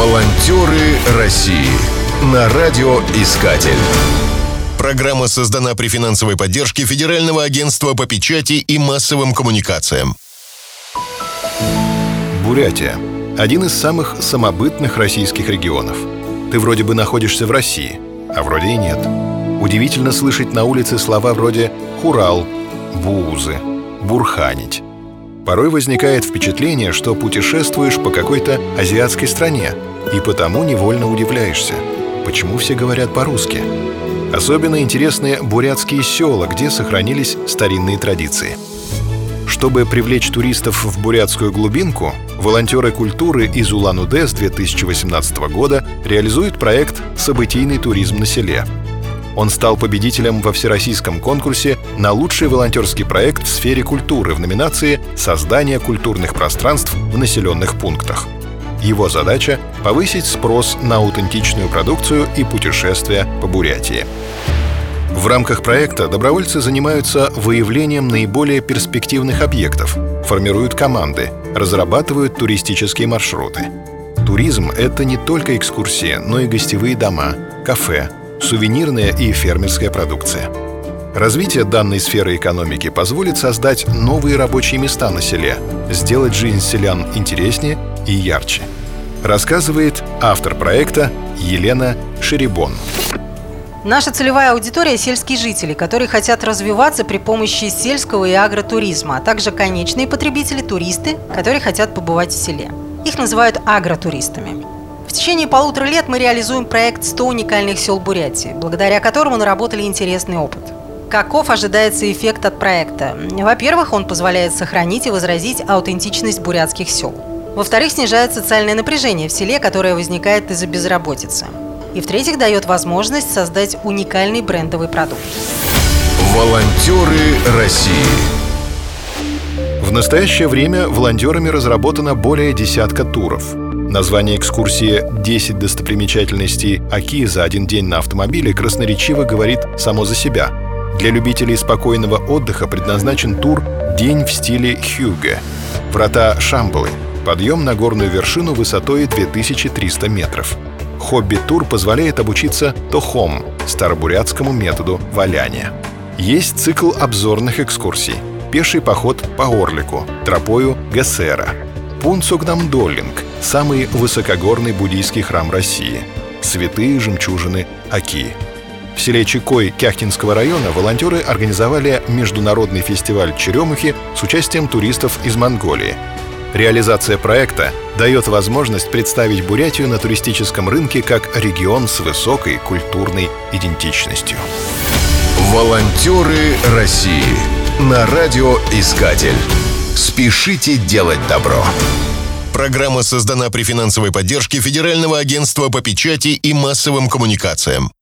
Волонтеры России на радиоискатель. Программа создана при финансовой поддержке Федерального агентства по печати и массовым коммуникациям. Бурятия – один из самых самобытных российских регионов. Ты вроде бы находишься в России, а вроде и нет. Удивительно слышать на улице слова вроде «хурал», «буузы», «бурханить». Порой возникает впечатление, что путешествуешь по какой-то азиатской стране, и потому невольно удивляешься, почему все говорят по-русски. Особенно интересны бурятские села, где сохранились старинные традиции. Чтобы привлечь туристов в бурятскую глубинку, волонтеры культуры из Улан-Удэ с 2018 года реализуют проект «Событийный туризм на селе», он стал победителем во всероссийском конкурсе на лучший волонтерский проект в сфере культуры в номинации «Создание культурных пространств в населенных пунктах». Его задача — повысить спрос на аутентичную продукцию и путешествия по Бурятии. В рамках проекта добровольцы занимаются выявлением наиболее перспективных объектов, формируют команды, разрабатывают туристические маршруты. Туризм — это не только экскурсии, но и гостевые дома, кафе, сувенирная и фермерская продукция. Развитие данной сферы экономики позволит создать новые рабочие места на селе, сделать жизнь селян интереснее и ярче. Рассказывает автор проекта Елена Шеребон. Наша целевая аудитория – сельские жители, которые хотят развиваться при помощи сельского и агротуризма, а также конечные потребители – туристы, которые хотят побывать в селе. Их называют агротуристами. В течение полутора лет мы реализуем проект «100 уникальных сел Бурятии», благодаря которому наработали интересный опыт. Каков ожидается эффект от проекта? Во-первых, он позволяет сохранить и возразить аутентичность бурятских сел. Во-вторых, снижает социальное напряжение в селе, которое возникает из-за безработицы. И в-третьих, дает возможность создать уникальный брендовый продукт. Волонтеры России В настоящее время волонтерами разработано более десятка туров – Название экскурсии «10 достопримечательностей Аки за один день на автомобиле» красноречиво говорит само за себя. Для любителей спокойного отдыха предназначен тур «День в стиле Хьюге». Врата Шамбалы. Подъем на горную вершину высотой 2300 метров. Хобби-тур позволяет обучиться тохом, старобурятскому методу валяния. Есть цикл обзорных экскурсий. Пеший поход по Орлику, тропою Гессера, Пунцугнамдоллинг – самый высокогорный буддийский храм России. Святые жемчужины Аки. В селе Чикой Кяхтинского района волонтеры организовали международный фестиваль черемухи с участием туристов из Монголии. Реализация проекта дает возможность представить Бурятию на туристическом рынке как регион с высокой культурной идентичностью. Волонтеры России на радиоискатель. Спешите делать добро. Программа создана при финансовой поддержке Федерального агентства по печати и массовым коммуникациям.